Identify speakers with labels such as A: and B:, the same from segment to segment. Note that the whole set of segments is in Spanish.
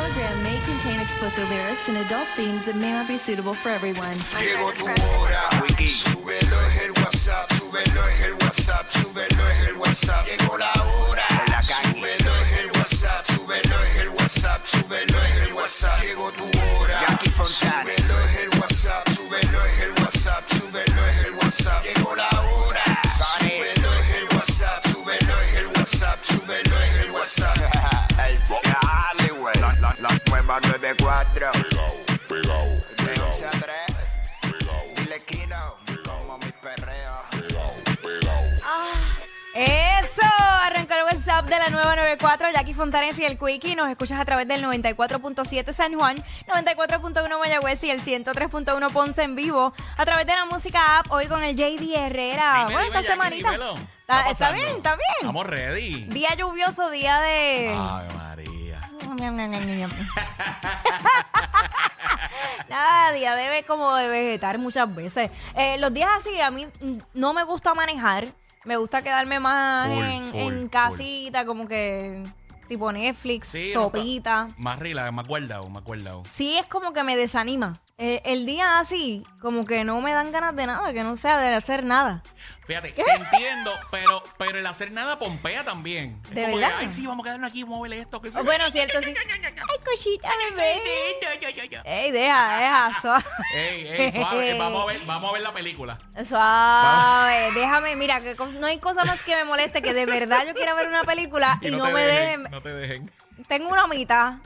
A: program may contain explicit lyrics and adult themes that may not be suitable for everyone.
B: Llegó tu hora. Súbelo es el WhatsApp, súbelo es el WhatsApp, súbelo es el WhatsApp. Llegó la hora. Súbelo es el WhatsApp, súbelo es el WhatsApp, súbelo es el WhatsApp. Llegó tu hora. Súbelo es el WhatsApp, la
C: nueva 94.
D: Pegao, pegao,
C: De 11 a
D: pegao,
C: 3.
D: pegao.
C: Como mi perreo.
D: pegao, pegao.
E: Eso, arrancó el WhatsApp de la nueva 94, Jackie Fontanes y el Quickie. Nos escuchas a través del 94.7 San Juan, 94.1 Mayagüez y el 103.1 Ponce en vivo. A través de la música app, hoy con el JD Herrera.
F: Dime,
E: bueno,
F: dime,
E: esta
F: Jackie,
E: semanita. Está, bien, está bien.
F: Estamos ready.
E: Día lluvioso, día de.
F: María.
E: Nada, día debe como de vegetar muchas veces. Eh, los días así, a mí no me gusta manejar. Me gusta quedarme más
F: Full,
E: en,
F: full,
E: en casita, como que tipo Netflix,
F: Sí, no,
E: sopita.
F: Más relax, me acuerdo, me acuerdo.
E: Sí, es como que me desanima. Eh, el día así, como que no me dan ganas de nada, que no sea de hacer nada.
F: Fíjate, te entiendo, pero, pero el hacer nada pompea también. Es
E: ¿De
F: como que,
E: verdad?
F: Ay, sí, vamos a quedarnos aquí, ver esto. Que
E: bueno, cierto, sí. Ay, cosita, bebé. Ey, deja, deja, suave.
F: Ey, ey, suave, vamos a ver, vamos a ver la película.
E: Suave, déjame, mira, que no hay cosa más que me moleste que de verdad yo quiera ver una película y, no, me
F: dejen,
E: dejen.
F: No te dejen.
E: Tengo una mitad.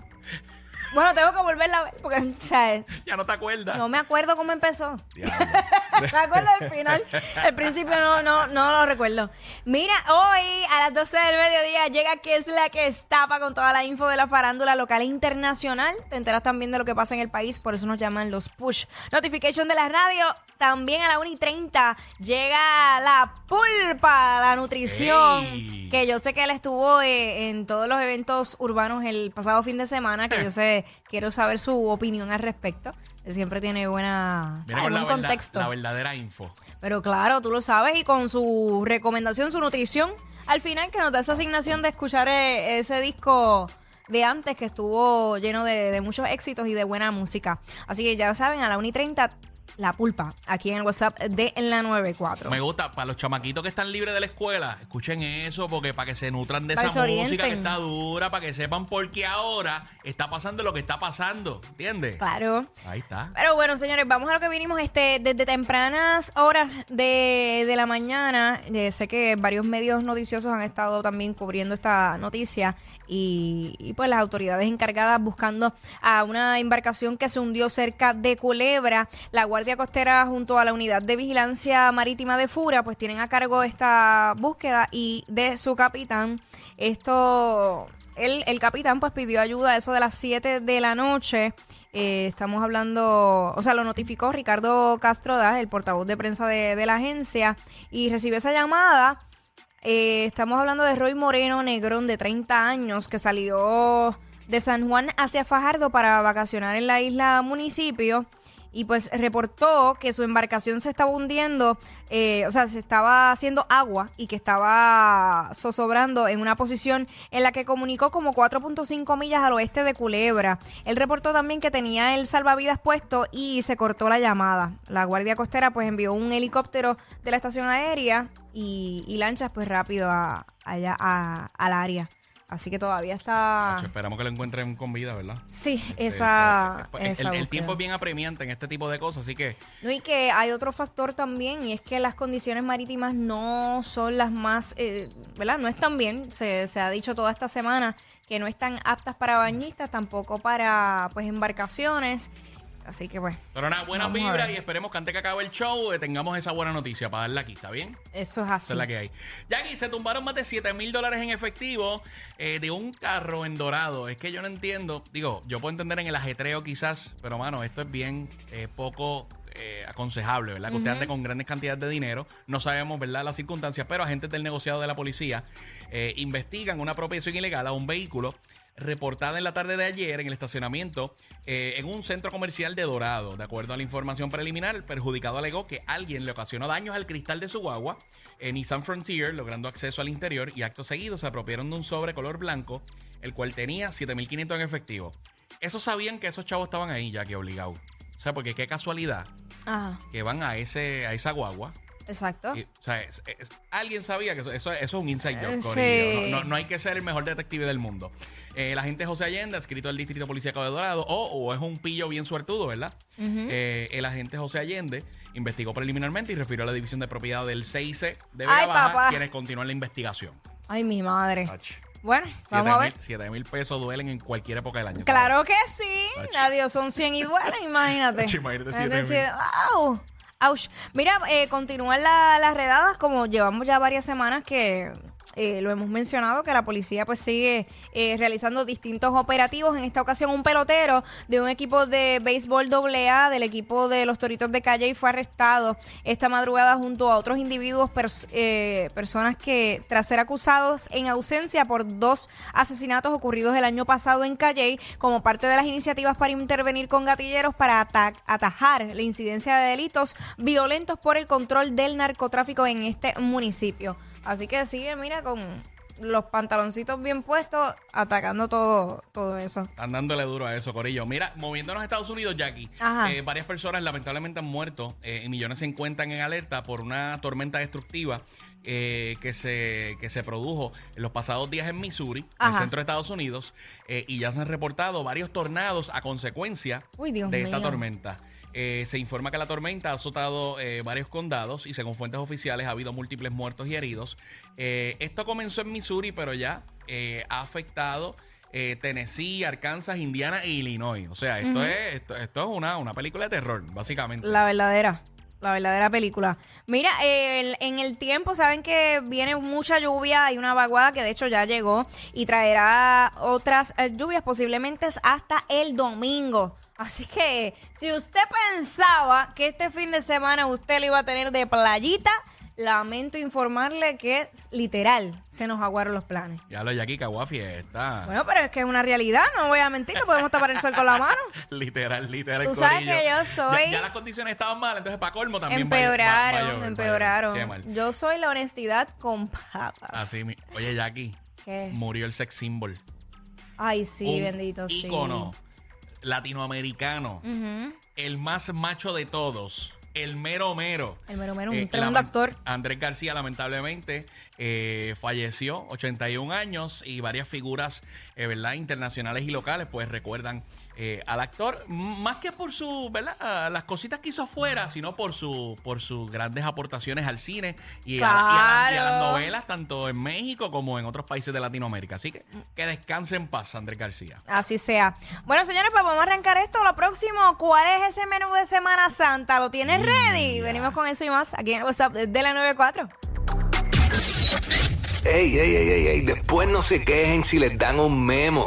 E: Bueno, tengo que volverla a ver porque, o sea,
F: Ya no te acuerdas.
E: no me acuerdo cómo empezó.
F: Diablo.
E: me acuerdo del final. El principio no, no, no lo recuerdo. Mira, hoy a las 12 del mediodía llega que es la que estapa con toda la info de la farándula local e internacional. Te enteras también de lo que pasa en el país, por eso nos llaman los push notification de la radio. También a la 1 y 30 llega la pulpa, la nutrición.
F: Ey.
E: Que yo sé que él estuvo eh, en todos los eventos urbanos el pasado fin de semana, que yo sé, quiero saber su opinión al respecto. Él siempre tiene buena, contexto.
F: la verdadera info.
E: Pero claro, tú lo sabes y con su recomendación, su nutrición, al final que nos da esa asignación de escuchar eh, ese disco de antes que estuvo lleno de, de muchos éxitos y de buena música. Así que ya saben, a la 1 y 30, la pulpa, aquí en el WhatsApp de la 94.
F: Me gusta, para los chamaquitos que están libres de la escuela, escuchen eso, porque para que se nutran de
E: Para
F: esa
E: se
F: música que está dura, para que sepan por qué ahora está pasando lo que está pasando, ¿entiendes?
E: Claro.
F: Ahí está.
E: Pero bueno, señores, vamos a lo que vinimos este, desde tempranas horas de, de la mañana. Eh, sé que varios medios noticiosos han estado también cubriendo esta noticia y, y, pues las autoridades encargadas buscando a una embarcación que se hundió cerca de Culebra. La Guardia Costera junto a la Unidad de Vigilancia Marítima de Fura pues tienen a cargo esta búsqueda y de su capitán. Esto... El, el capitán pues pidió ayuda a eso de las 7 de la noche. Eh, estamos hablando, o sea, lo notificó Ricardo Castro Das, el portavoz de prensa de, de la agencia, y recibió esa llamada. Eh, estamos hablando de Roy Moreno Negrón, de 30 años, que salió de San Juan hacia Fajardo para vacacionar en la isla municipio. Y pues reportó que su embarcación se estaba hundiendo, eh, o sea, se estaba haciendo agua y que estaba zozobrando en una posición en la que comunicó como 4.5 millas al oeste de Culebra. Él reportó también que tenía el salvavidas puesto y se cortó la llamada. La Guardia Costera pues envió un helicóptero de la estación aérea y, lanchas pues rápido a, allá a- al área. Así que todavía está...
F: Esperamos que lo encuentren con vida, ¿verdad?
E: Sí,
F: Este,
E: esa...
F: pues, el-
E: esa
F: el, tiempo es bien apremiante en este tipo de cosas, así que
E: No, y que hay otro factor también, y es que las condiciones marítimas no son las más, eh, ¿verdad? No están bien, se, se ha dicho toda esta semana que no están aptas para bañistas, tampoco para, pues, embarcaciones. Así que, bueno,
F: Pero nada, buena
E: Vamos a
F: vibra
E: ver.
F: y esperemos que antes que acabe el show eh, tengamos esa buena noticia para darla aquí, ¿está bien?
E: eso es
F: Esa
E: así.
F: es la que hay. Jackie, se tumbaron más de 7 mil dólares en efectivo eh, de un carro en Dorado. Es que yo no entiendo. Digo, yo puedo entender en el ajetreo quizás, pero mano, esto es bien eh, poco eh, aconsejable, ¿verdad? Que usted ande con grandes cantidades de dinero. No sabemos, ¿verdad?, las circunstancias, pero agentes del negociado de la policía eh, investigan una apropiación ilegal a un vehículo reportada en la tarde de ayer en el estacionamiento eh, en un centro comercial de Dorado. De acuerdo a la información preliminar, el perjudicado alegó que alguien le ocasionó daños al cristal de su guagua en Nissan Frontier, logrando acceso al interior y acto seguido se apropiaron de un sobre color blanco, el cual tenía 7.500 en efectivo. Esos sabían que esos chavos estaban ahí, ya que obligados. O sea, porque qué casualidad
E: Ajá,
F: que van a ese a esa guagua.
E: Exacto.
F: Y, o sea, es- es- alguien sabía que eso, eso, eso es un inside job,
E: Eh,
F: corillo.
E: sí.
F: No, no- no hay que ser el mejor detective del mundo. Eh, el agente José Allende, escrito del Distrito Policíaco de Dorado, o, o es un pillo bien suertudo, ¿verdad? Eh, el agente José Allende investigó preliminarmente y refirió a la división de propiedad del CIC de Vega
E: Ay,
F: Baja,
E: papá.
F: quienes continúan la investigación.
E: Ay, mi madre. Bueno, vamos a ver.
F: 7 mil pesos duelen en cualquier época del año.
E: Claro que sí.
F: Ach.
E: Adiós, son 100 y duelen, imagínate.
F: Ach, imagínate
E: Es
F: 7,000.
E: decir, ¡au! Ouch. Mira, eh, continúan la- las redadas, como llevamos ya varias semanas que eh, lo hemos mencionado, que la policía pues sigue eh, realizando distintos operativos. En esta ocasión, un pelotero de un equipo de béisbol AA, del equipo de los Toritos de Calle, fue arrestado esta madrugada junto a otros individuos, eh, personas que tras ser acusados en ausencia por dos asesinatos ocurridos el año pasado en Calle, como parte de las iniciativas para intervenir con gatilleros para ata- atajar la incidencia de delitos violentos por el control del narcotráfico en este municipio. Así que sigue, mira, con los pantaloncitos bien puestos, atacando todo, todo eso.
F: Están dándole duro a eso, Corillo. Mira, moviéndonos a Estados Unidos, Jackie, eh, varias personas lamentablemente han muerto eh, y millones se encuentran en alerta por una tormenta destructiva eh, que, se, que se produjo en los pasados días en Missouri, en el centro de Estados Unidos, eh, y ya se han reportado varios tornados a consecuencia
E: Uy,
F: de esta
E: mío.
F: tormenta. Eh, se informa que la tormenta ha azotado eh, varios condados y según fuentes oficiales ha habido múltiples muertos y heridos. Eh, esto comenzó en Missouri, pero ya eh, ha afectado eh, Tennessee, Arkansas, Indiana e Illinois. O sea, esto es, esto, esto es una, una película de terror, básicamente.
E: La verdadera. La verdadera película. Mira, el- en el tiempo saben que viene mucha lluvia, hay una vaguada que de hecho ya llegó y traerá otras lluvias posiblemente hasta el domingo. Así que si usted pensaba que este fin de semana usted lo iba a tener de playita, lamento informarle que literal se nos aguaron los planes.
F: Ya lo Jackie Cagua fiesta.
E: Bueno, pero es que es una realidad, no voy a mentir, no podemos tapar el sol con la mano.
F: literal, literal.
E: Tú sabes
F: corillo.
E: que yo soy-
F: Ya, las condiciones estaban mal, entonces para colmo también va- va
E: Empeoraron,
F: va
E: empeoraron.
F: Qué mal.
E: Yo soy la honestidad con patas.
F: Así, mi- oye, Jackie,
E: ¿Qué?
F: murió el sex symbol.
E: Ay, sí,
F: un
E: bendito, sí.
F: Latinoamericano, el más macho de todos, el mero mero.
E: El mero mero, un
F: Eh,
E: tremendo actor.
F: Andrés García, lamentablemente, eh, falleció, 81 años, y varias figuras, eh, ¿verdad?, internacionales y locales, pues recuerdan eh, al actor, más que por su, ¿verdad?, las cositas que hizo afuera, sino por su por sus grandes aportaciones al cine y, a, la- y a la- y a las novelas, tanto en México como en otros países de Latinoamérica. Así que que descanse en paz, Andrés García.
E: Así sea. Bueno, señores, pues vamos a arrancar esto. Lo próximo, ¿cuál es ese menú de Semana Santa? ¿Lo tienes ready? Venimos con eso y más aquí en el WhatsApp de la 94.
G: Ey, ey, ey, ey, ey, después no se quejen si les dan un memo.